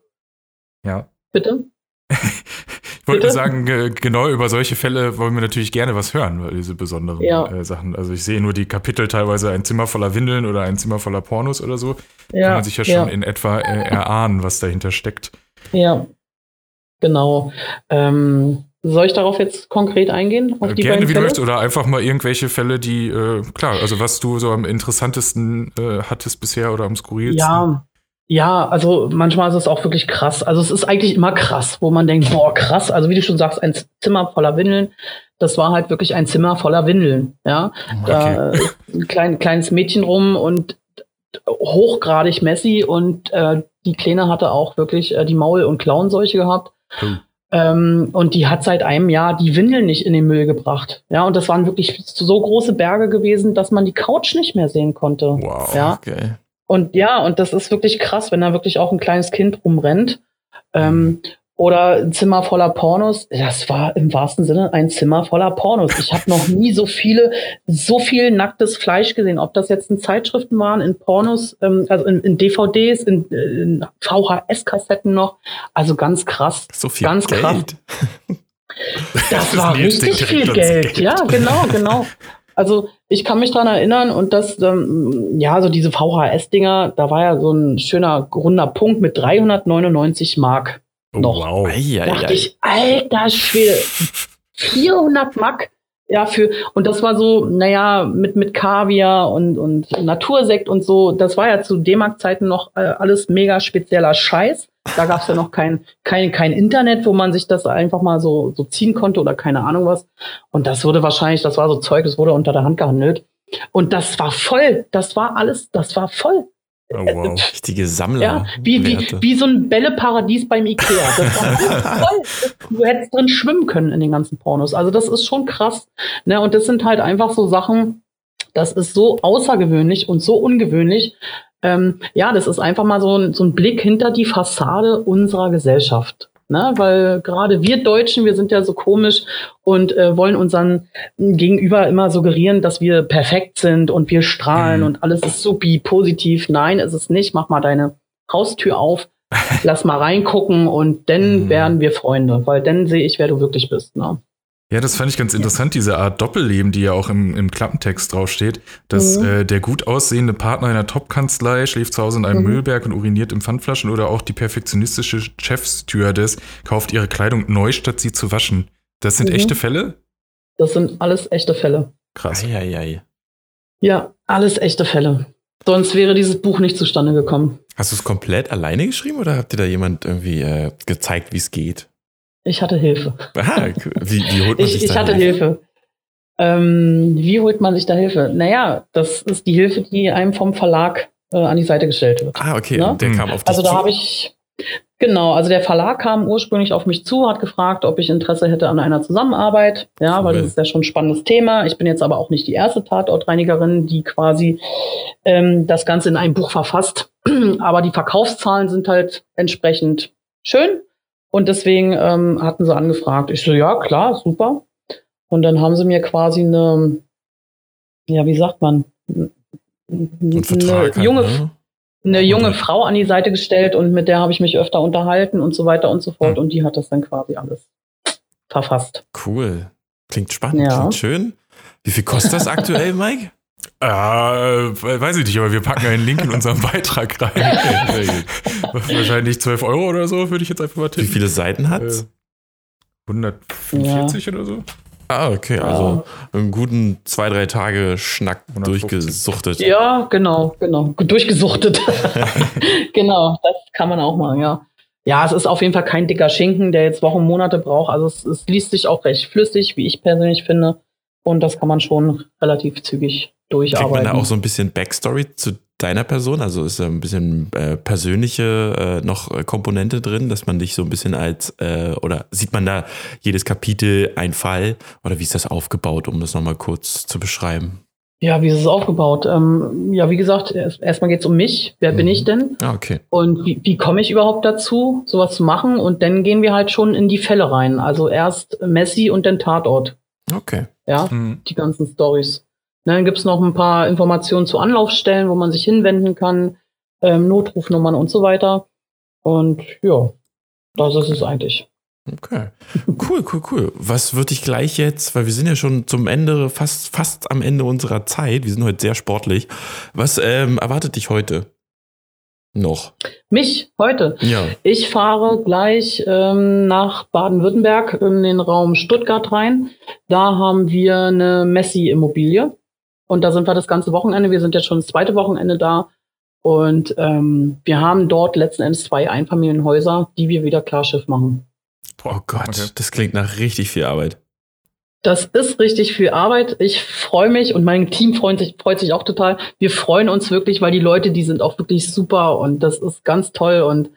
Ja. Bitte? wollte sagen, genau über solche Fälle wollen wir natürlich gerne was hören, weil diese besonderen ja. äh, Sachen. Also ich sehe nur die Kapitel teilweise ein Zimmer voller Windeln oder ein Zimmer voller Pornos oder so. Ja. Kann man sich ja schon ja. in etwa äh, erahnen, was dahinter steckt. Ja, genau. Ähm, soll ich darauf jetzt konkret eingehen? Auf die Gerne, wie du möchtest, oder einfach mal irgendwelche Fälle, die, äh, klar, also was du so am interessantesten äh, hattest bisher oder am skurrilsten. Ja, ja, also manchmal ist es auch wirklich krass. Also es ist eigentlich immer krass, wo man denkt, boah, krass. Also wie du schon sagst, ein Zimmer voller Windeln. Das war halt wirklich ein Zimmer voller Windeln. Ja, okay. da ist ein klein, kleines Mädchen rum und hochgradig Messi und äh, die Kleine hatte auch wirklich äh, die Maul- und Klauenseuche gehabt. Hm. Ähm, und die hat seit einem Jahr die Windeln nicht in den Müll gebracht. Ja, und das waren wirklich so große Berge gewesen, dass man die Couch nicht mehr sehen konnte. Wow, ja? okay. Und ja, und das ist wirklich krass, wenn da wirklich auch ein kleines Kind rumrennt. Ähm, oder ein Zimmer voller Pornos. Das war im wahrsten Sinne ein Zimmer voller Pornos. Ich habe noch nie so viele, so viel nacktes Fleisch gesehen. Ob das jetzt in Zeitschriften waren, in Pornos, ähm, also in, in DVDs, in, in VHS-Kassetten noch. Also ganz krass. So viel ganz Geld. krass. Das, das war richtig viel Geld. Geld. Ja, genau, genau. Also ich kann mich dran erinnern und das, ähm, ja, so diese VHS-Dinger, da war ja so ein schöner runder Punkt mit 399 Mark. Oh, noch. Wow. Ei, ei, dachte ei. ich, alter Schwede, 400 Mark. Ja, für, und das war so, naja, mit, mit Kaviar und, und Natursekt und so, das war ja zu D-Mark-Zeiten noch äh, alles mega spezieller Scheiß. Da gab's ja noch kein, kein, kein Internet, wo man sich das einfach mal so, so ziehen konnte oder keine Ahnung was. Und das wurde wahrscheinlich, das war so Zeug, das wurde unter der Hand gehandelt. Und das war voll, das war alles, das war voll. Oh, wow. Richtige Sammler. Ja, wie, wie, wie so ein Bälleparadies beim Ikea. Das war voll. Du hättest drin schwimmen können in den ganzen Pornos. Also das ist schon krass. Ne? Und das sind halt einfach so Sachen, das ist so außergewöhnlich und so ungewöhnlich. Ähm, ja, das ist einfach mal so ein, so ein Blick hinter die Fassade unserer Gesellschaft. Ne? Weil gerade wir Deutschen, wir sind ja so komisch und äh, wollen unseren Gegenüber immer suggerieren, dass wir perfekt sind und wir strahlen mhm. und alles ist supi, positiv. Nein, ist es nicht. Mach mal deine Haustür auf, lass mal reingucken und dann mhm. werden wir Freunde, weil dann sehe ich, wer du wirklich bist. Ne? Ja, das fand ich ganz interessant, diese Art Doppelleben, die ja auch im, im Klappentext draufsteht, dass mhm. äh, der gut aussehende Partner einer Top-Kanzlei schläft zu Hause in einem mhm. Müllberg und uriniert in Pfandflaschen oder auch die perfektionistische Chefstewardess kauft ihre Kleidung neu, statt sie zu waschen. Das sind mhm. echte Fälle? Das sind alles echte Fälle. Krass. Eieiei. Ja, alles echte Fälle. Sonst wäre dieses Buch nicht zustande gekommen. Hast du es komplett alleine geschrieben oder habt ihr da jemand irgendwie äh, gezeigt, wie es geht? Ich hatte Hilfe. Aha, wie, wie holt man ich, sich Ich hatte Hilfe. Hilfe. Ähm, wie holt man sich da Hilfe? Naja, das ist die Hilfe, die einem vom Verlag äh, an die Seite gestellt wird. Ah, okay. Ne? Der kam auf dich Also da habe ich, genau, also der Verlag kam ursprünglich auf mich zu, hat gefragt, ob ich Interesse hätte an einer Zusammenarbeit. Ja, cool. weil das ist ja schon ein spannendes Thema. Ich bin jetzt aber auch nicht die erste Tatortreinigerin, die quasi ähm, das Ganze in einem Buch verfasst. aber die Verkaufszahlen sind halt entsprechend schön. Und deswegen ähm, hatten sie angefragt. Ich so, ja, klar, super. Und dann haben sie mir quasi eine, ja, wie sagt man, eine Vertrag junge, halt, ne? eine junge Frau an die Seite gestellt und mit der habe ich mich öfter unterhalten und so weiter und so fort. Hm. Und die hat das dann quasi alles verfasst. Cool. Klingt spannend, ja. klingt schön. Wie viel kostet das aktuell, Mike? Äh, weiß ich nicht, aber wir packen einen Link in unseren Beitrag rein. Wahrscheinlich 12 Euro oder so, würde ich jetzt einfach mal tippen. Wie viele Seiten hat es? Äh, 145 ja. oder so. Ah, okay, also einen guten zwei, drei Tage Schnack 150. durchgesuchtet. Ja, genau, genau. Durchgesuchtet. genau, das kann man auch machen, ja. Ja, es ist auf jeden Fall kein dicker Schinken, der jetzt Wochen, Monate braucht. Also es, es liest sich auch recht flüssig, wie ich persönlich finde. Und das kann man schon relativ zügig durcharbeiten. Kriegt man da auch so ein bisschen Backstory zu deiner Person? Also ist da ein bisschen äh, persönliche äh, noch äh, Komponente drin, dass man dich so ein bisschen als, äh, oder sieht man da jedes Kapitel ein Fall? Oder wie ist das aufgebaut, um das nochmal kurz zu beschreiben? Ja, wie ist es aufgebaut? Ähm, ja, wie gesagt, erstmal geht es um mich. Wer mhm. bin ich denn? Ah, okay. Und wie, wie komme ich überhaupt dazu, sowas zu machen? Und dann gehen wir halt schon in die Fälle rein. Also erst Messi und dann Tatort. Okay. Ja, mhm. die ganzen Stories. Dann gibt es noch ein paar Informationen zu Anlaufstellen, wo man sich hinwenden kann, ähm, Notrufnummern und so weiter. Und ja, das ist es eigentlich. Okay. Cool, cool, cool. Was würde ich gleich jetzt, weil wir sind ja schon zum Ende, fast, fast am Ende unserer Zeit, wir sind heute sehr sportlich. Was ähm, erwartet dich heute? Noch. Mich heute. Ja. Ich fahre gleich ähm, nach Baden-Württemberg in den Raum Stuttgart rein. Da haben wir eine Messi-Immobilie. Und da sind wir das ganze Wochenende. Wir sind jetzt schon das zweite Wochenende da. Und ähm, wir haben dort letzten Endes zwei Einfamilienhäuser, die wir wieder Klarschiff machen. Oh Gott, okay. das klingt nach richtig viel Arbeit. Das ist richtig viel Arbeit. Ich freue mich und mein Team freut sich, freut sich auch total. Wir freuen uns wirklich, weil die Leute, die sind auch wirklich super und das ist ganz toll und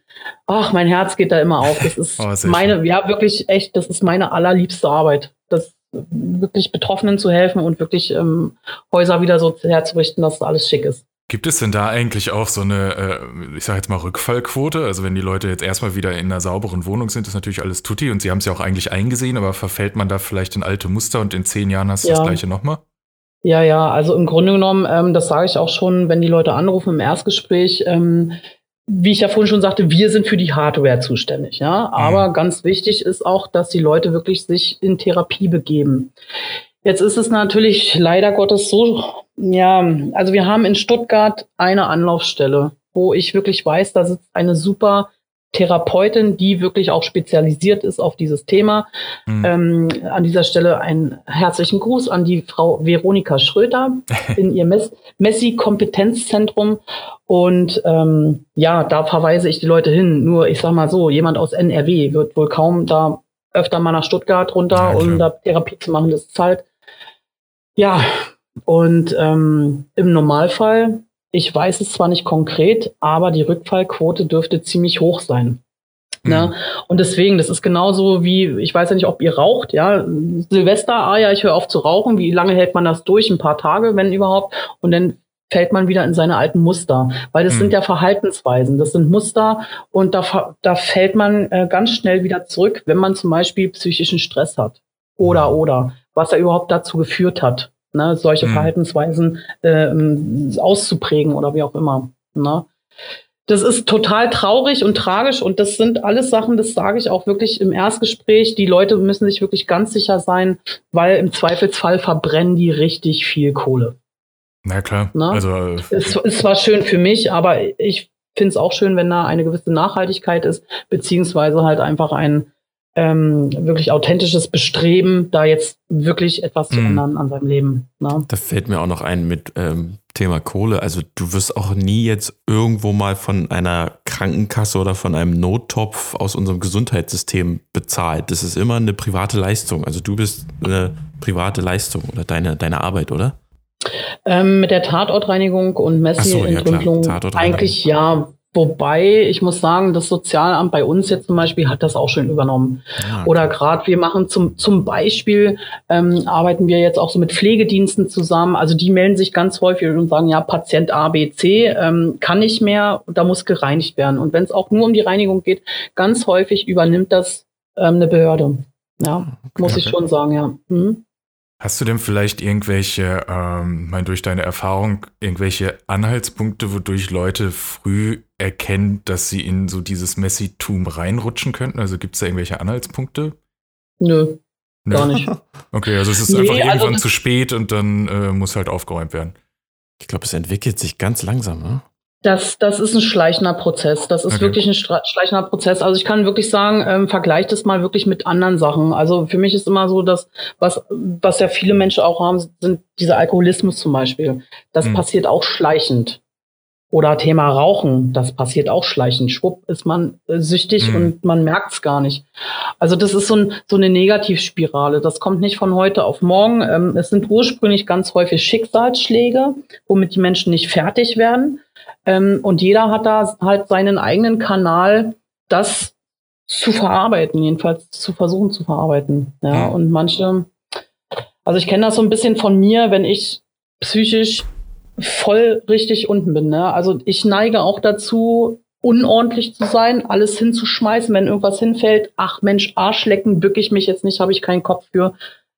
ach, mein Herz geht da immer auf. Das ist oh, meine, schön. ja, wirklich echt, das ist meine allerliebste Arbeit. Das wirklich Betroffenen zu helfen und wirklich ähm, Häuser wieder so herzurichten, dass alles schick ist. Gibt es denn da eigentlich auch so eine, äh, ich sage jetzt mal, Rückfallquote? Also wenn die Leute jetzt erstmal wieder in einer sauberen Wohnung sind, ist natürlich alles tutti und sie haben es ja auch eigentlich eingesehen, aber verfällt man da vielleicht in alte Muster und in zehn Jahren hast du ja. das gleiche nochmal? Ja, ja, also im Grunde genommen, ähm, das sage ich auch schon, wenn die Leute anrufen im Erstgespräch, ähm, wie ich ja vorhin schon sagte, wir sind für die Hardware zuständig, ja. Aber mhm. ganz wichtig ist auch, dass die Leute wirklich sich in Therapie begeben. Jetzt ist es natürlich leider Gottes so, ja, also wir haben in Stuttgart eine Anlaufstelle, wo ich wirklich weiß, da sitzt eine super Therapeutin, die wirklich auch spezialisiert ist auf dieses Thema. Mhm. Ähm, an dieser Stelle einen herzlichen Gruß an die Frau Veronika Schröter in ihr Mess Messi-Kompetenzzentrum. Und ähm, ja, da verweise ich die Leute hin. Nur, ich sag mal so, jemand aus NRW wird wohl kaum da öfter mal nach Stuttgart runter, um da Therapie zu machen. Das ist halt, ja, und ähm, im Normalfall ich weiß es zwar nicht konkret, aber die Rückfallquote dürfte ziemlich hoch sein. Ne? Mhm. Und deswegen, das ist genauso wie, ich weiß ja nicht, ob ihr raucht, ja. Silvester, ah ja, ich höre auf zu rauchen. Wie lange hält man das durch? Ein paar Tage, wenn überhaupt. Und dann fällt man wieder in seine alten Muster. Weil das mhm. sind ja Verhaltensweisen, das sind Muster und da, da fällt man äh, ganz schnell wieder zurück, wenn man zum Beispiel psychischen Stress hat. Oder, oder, was er überhaupt dazu geführt hat ne, solche mhm. Verhaltensweisen äh, auszuprägen oder wie auch immer. Ne? Das ist total traurig und tragisch und das sind alles Sachen, das sage ich auch wirklich im Erstgespräch. Die Leute müssen sich wirklich ganz sicher sein, weil im Zweifelsfall verbrennen die richtig viel Kohle. Na klar. Ne? Also, äh, es, es war schön für mich, aber ich finde es auch schön, wenn da eine gewisse Nachhaltigkeit ist, beziehungsweise halt einfach ein, ähm, wirklich authentisches Bestreben, da jetzt wirklich etwas zu mhm. ändern an seinem Leben. Ne? Da fällt mir auch noch ein mit ähm, Thema Kohle. Also du wirst auch nie jetzt irgendwo mal von einer Krankenkasse oder von einem Nottopf aus unserem Gesundheitssystem bezahlt. Das ist immer eine private Leistung. Also du bist eine private Leistung oder deine, deine Arbeit, oder? Ähm, mit der Tatortreinigung und Messi-Entrümpelung so, ja, eigentlich ja, Wobei, ich muss sagen, das Sozialamt bei uns jetzt zum Beispiel hat das auch schon übernommen. Ja, okay. Oder gerade wir machen zum, zum Beispiel, ähm, arbeiten wir jetzt auch so mit Pflegediensten zusammen. Also die melden sich ganz häufig und sagen, ja, Patient A, B, C ähm, kann nicht mehr, da muss gereinigt werden. Und wenn es auch nur um die Reinigung geht, ganz häufig übernimmt das ähm, eine Behörde. Ja, okay, muss ich okay. schon sagen, ja. Mhm. Hast du denn vielleicht irgendwelche, ähm, mein, durch deine Erfahrung, irgendwelche Anhaltspunkte, wodurch Leute früh erkennen, dass sie in so dieses Messitum reinrutschen könnten? Also gibt es da irgendwelche Anhaltspunkte? Nö, Nö. gar nicht. Okay, also es ist nee, einfach also irgendwann also zu spät und dann äh, muss halt aufgeräumt werden. Ich glaube, es entwickelt sich ganz langsam, ne? Das, das ist ein schleichender Prozess. Das ist okay. wirklich ein schleichender Prozess. Also ich kann wirklich sagen, ähm, vergleicht es mal wirklich mit anderen Sachen. Also für mich ist immer so, dass was, was ja viele Menschen auch haben, sind diese Alkoholismus zum Beispiel. Das mhm. passiert auch schleichend. Oder Thema Rauchen, das passiert auch schleichend. Schwupp ist man äh, süchtig mhm. und man merkt es gar nicht. Also das ist so, ein, so eine Negativspirale. Das kommt nicht von heute auf morgen. Ähm, es sind ursprünglich ganz häufig Schicksalsschläge, womit die Menschen nicht fertig werden. Ähm, und jeder hat da halt seinen eigenen Kanal, das zu verarbeiten, jedenfalls zu versuchen zu verarbeiten. Ja, und manche, also ich kenne das so ein bisschen von mir, wenn ich psychisch voll richtig unten bin. Ne? Also ich neige auch dazu, unordentlich zu sein, alles hinzuschmeißen, wenn irgendwas hinfällt. Ach Mensch, Arschlecken, bück ich mich jetzt nicht, habe ich keinen Kopf für,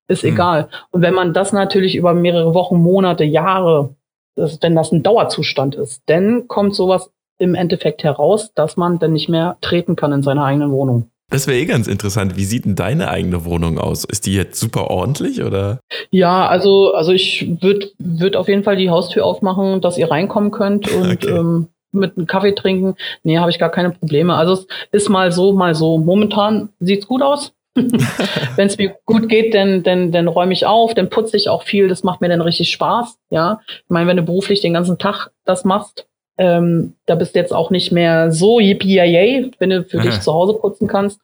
ist hm. egal. Und wenn man das natürlich über mehrere Wochen, Monate, Jahre dass, wenn das ein Dauerzustand ist, dann kommt sowas im Endeffekt heraus, dass man dann nicht mehr treten kann in seiner eigenen Wohnung. Das wäre eh ganz interessant. Wie sieht denn deine eigene Wohnung aus? Ist die jetzt super ordentlich oder? Ja, also, also ich würde würd auf jeden Fall die Haustür aufmachen, dass ihr reinkommen könnt und okay. ähm, mit einem Kaffee trinken. Nee, habe ich gar keine Probleme. Also es ist mal so, mal so. Momentan sieht's gut aus. Wenn es mir gut geht, dann, dann, dann räume ich auf, dann putze ich auch viel, das macht mir dann richtig Spaß. Ja, ich meine, wenn du beruflich den ganzen Tag das machst, ähm, da bist du jetzt auch nicht mehr so yippie yay, wenn du für Aha. dich zu Hause putzen kannst.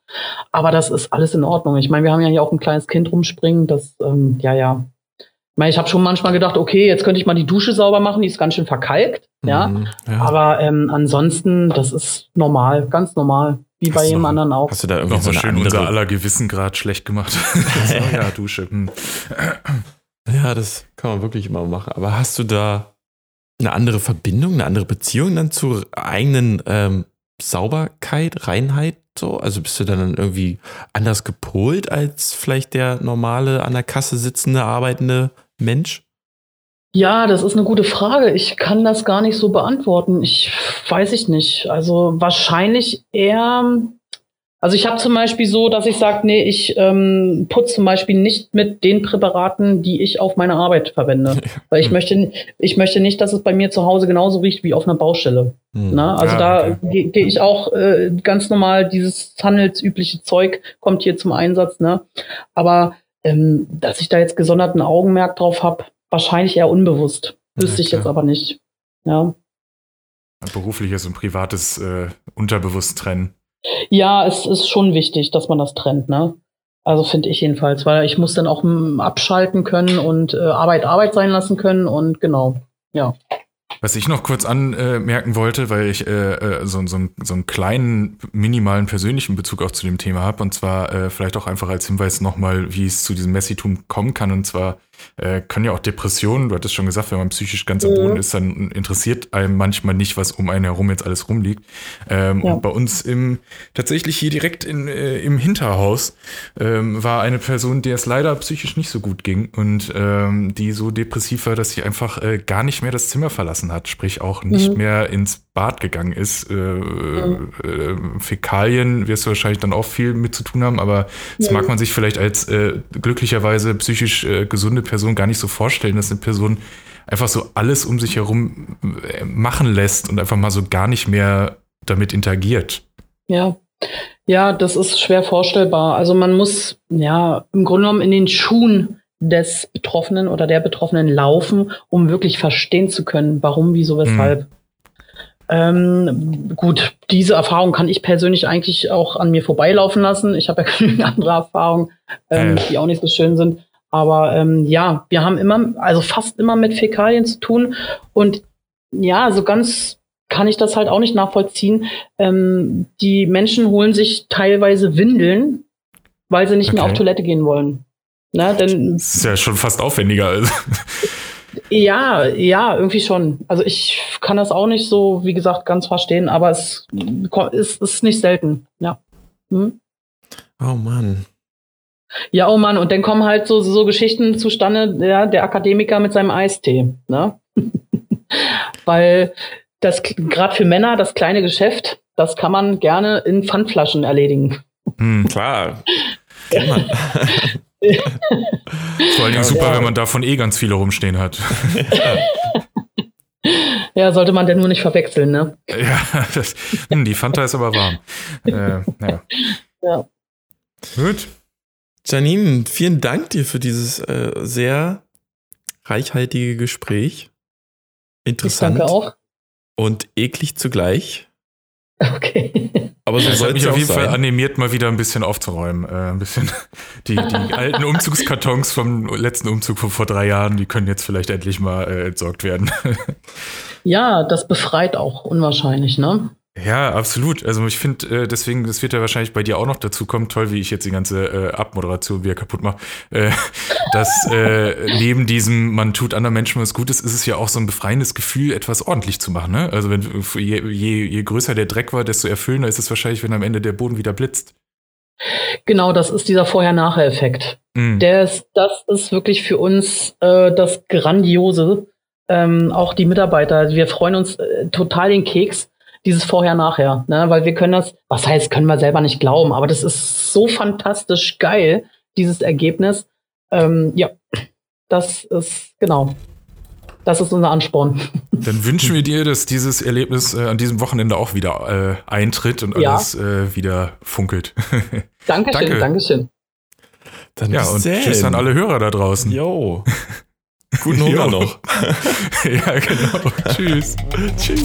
Aber das ist alles in Ordnung. Ich meine, wir haben ja hier auch ein kleines Kind rumspringen, das, ähm, ja, ja. Ich meine, ich habe schon manchmal gedacht, okay, jetzt könnte ich mal die Dusche sauber machen, die ist ganz schön verkalkt, ja. Mhm, ja. Aber ähm, ansonsten, das ist normal, ganz normal. Wie bei jedem anderen auch. Hast du da irgendwie so schön andere... unser aller Gewissengrad schlecht gemacht? so, ja, Dusche. Hm. Ja, das kann man wirklich immer machen. Aber hast du da eine andere Verbindung, eine andere Beziehung dann zur eigenen ähm, Sauberkeit, Reinheit so? Also bist du dann irgendwie anders gepolt als vielleicht der normale an der Kasse sitzende, arbeitende Mensch? Ja, das ist eine gute Frage. Ich kann das gar nicht so beantworten. Ich weiß ich nicht. Also wahrscheinlich eher also ich habe zum Beispiel so, dass ich sage, nee, ich ähm, putze zum Beispiel nicht mit den Präparaten, die ich auf meine Arbeit verwende. Weil ich möchte, ich möchte nicht, dass es bei mir zu Hause genauso riecht wie auf einer Baustelle. Hm. Na, also ah, da okay. gehe geh ich auch äh, ganz normal, dieses handelsübliche Zeug kommt hier zum Einsatz. Ne? Aber ähm, dass ich da jetzt gesonderten Augenmerk drauf habe, wahrscheinlich eher unbewusst. Wüsste ja, ich jetzt aber nicht. Ja. Berufliches und privates äh, unterbewusst trennen. Ja, es ist schon wichtig, dass man das trennt, ne? Also finde ich jedenfalls, weil ich muss dann auch abschalten können und äh, Arbeit Arbeit sein lassen können und genau, ja. Was ich noch kurz anmerken wollte, weil ich äh, äh, so, so, so einen kleinen, minimalen persönlichen Bezug auch zu dem Thema habe, und zwar äh, vielleicht auch einfach als Hinweis nochmal, wie es zu diesem Messitum kommen kann. Und zwar äh, können ja auch Depressionen, du hattest schon gesagt, wenn man psychisch ganz am Boden ist, dann interessiert einem manchmal nicht, was um einen herum jetzt alles rumliegt. Ähm, ja. Und bei uns im, tatsächlich hier direkt in, äh, im Hinterhaus ähm, war eine Person, der es leider psychisch nicht so gut ging und ähm, die so depressiv war, dass sie einfach äh, gar nicht mehr das Zimmer verlassen hat, sprich auch nicht mhm. mehr ins Bad gegangen ist. Äh, mhm. äh, Fäkalien wirst du wahrscheinlich dann auch viel mit zu tun haben, aber das ja. mag man sich vielleicht als äh, glücklicherweise psychisch äh, gesunde Person gar nicht so vorstellen, dass eine Person einfach so alles um sich herum äh, machen lässt und einfach mal so gar nicht mehr damit interagiert. Ja. Ja, das ist schwer vorstellbar. Also man muss ja im Grunde genommen in den Schuhen des Betroffenen oder der Betroffenen laufen, um wirklich verstehen zu können, warum, wieso, weshalb. Mhm. Ähm, gut, diese Erfahrung kann ich persönlich eigentlich auch an mir vorbeilaufen lassen. Ich habe ja genügend andere Erfahrungen, ähm, äh. die auch nicht so schön sind. Aber ähm, ja, wir haben immer, also fast immer mit Fäkalien zu tun. Und ja, so ganz kann ich das halt auch nicht nachvollziehen. Ähm, die Menschen holen sich teilweise Windeln, weil sie nicht okay. mehr auf Toilette gehen wollen. Na, denn, das ist ja schon fast aufwendiger. Ja, ja, irgendwie schon. Also ich kann das auch nicht so, wie gesagt, ganz verstehen, aber es ist, ist nicht selten, ja. Hm? Oh Mann. Ja, oh Mann, und dann kommen halt so, so Geschichten zustande, ja, der Akademiker mit seinem Eistee, ne? Weil das gerade für Männer das kleine Geschäft, das kann man gerne in Pfandflaschen erledigen. Hm, klar. Vor allen Dingen super, ja. wenn man davon eh ganz viele rumstehen hat. Ja, sollte man denn nur nicht verwechseln, ne? Ja, das, hm, die Fanta ist aber warm. Äh, ja. ja. Gut. Janine, vielen Dank dir für dieses äh, sehr reichhaltige Gespräch. Interessant. Ich danke auch. Und eklig zugleich. Okay. Aber so hat mich auf jeden sein. Fall animiert, mal wieder ein bisschen aufzuräumen. Äh, ein bisschen die, die alten Umzugskartons vom letzten Umzug von vor drei Jahren, die können jetzt vielleicht endlich mal äh, entsorgt werden. ja, das befreit auch unwahrscheinlich, ne? Ja, absolut. Also ich finde, äh, deswegen, das wird ja wahrscheinlich bei dir auch noch dazu kommen, toll, wie ich jetzt die ganze äh, Abmoderation wieder kaputt mache, äh, dass äh, neben diesem, man tut anderen Menschen was Gutes, ist es ja auch so ein befreiendes Gefühl, etwas ordentlich zu machen. Ne? Also wenn je, je, je größer der Dreck war, desto erfüllender ist es wahrscheinlich, wenn am Ende der Boden wieder blitzt. Genau, das ist dieser Vorher-Nachher-Effekt. Mhm. Der ist, das ist wirklich für uns äh, das Grandiose. Ähm, auch die Mitarbeiter, wir freuen uns äh, total den Keks, dieses Vorher-Nachher, ne? weil wir können das, was heißt, können wir selber nicht glauben, aber das ist so fantastisch geil, dieses Ergebnis. Ähm, ja, das ist, genau, das ist unser Ansporn. Dann wünschen wir dir, dass dieses Erlebnis äh, an diesem Wochenende auch wieder äh, eintritt und alles ja. äh, wieder funkelt. Dankeschön, Danke. Dankeschön. Dann ja, und sehen. tschüss an alle Hörer da draußen. Jo. Guten Hunger noch. ja, genau. tschüss. tschüss.